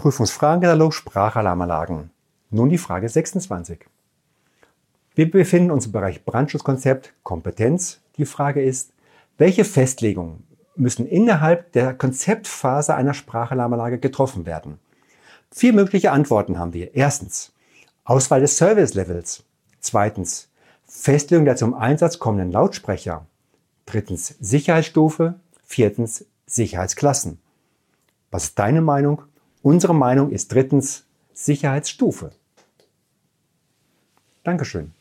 Prüfungsfragenkatalog Sprachalarmanlagen. Nun die Frage 26. Wir befinden uns im Bereich Brandschutzkonzept Kompetenz. Die Frage ist, welche Festlegungen müssen innerhalb der Konzeptphase einer Sprachalarmanlage getroffen werden? Vier mögliche Antworten haben wir. Erstens, Auswahl des Service-Levels. Zweitens, Festlegung der zum Einsatz kommenden Lautsprecher. Drittens, Sicherheitsstufe. Viertens, Sicherheitsklassen. Was ist deine Meinung? Unsere Meinung ist drittens Sicherheitsstufe. Dankeschön.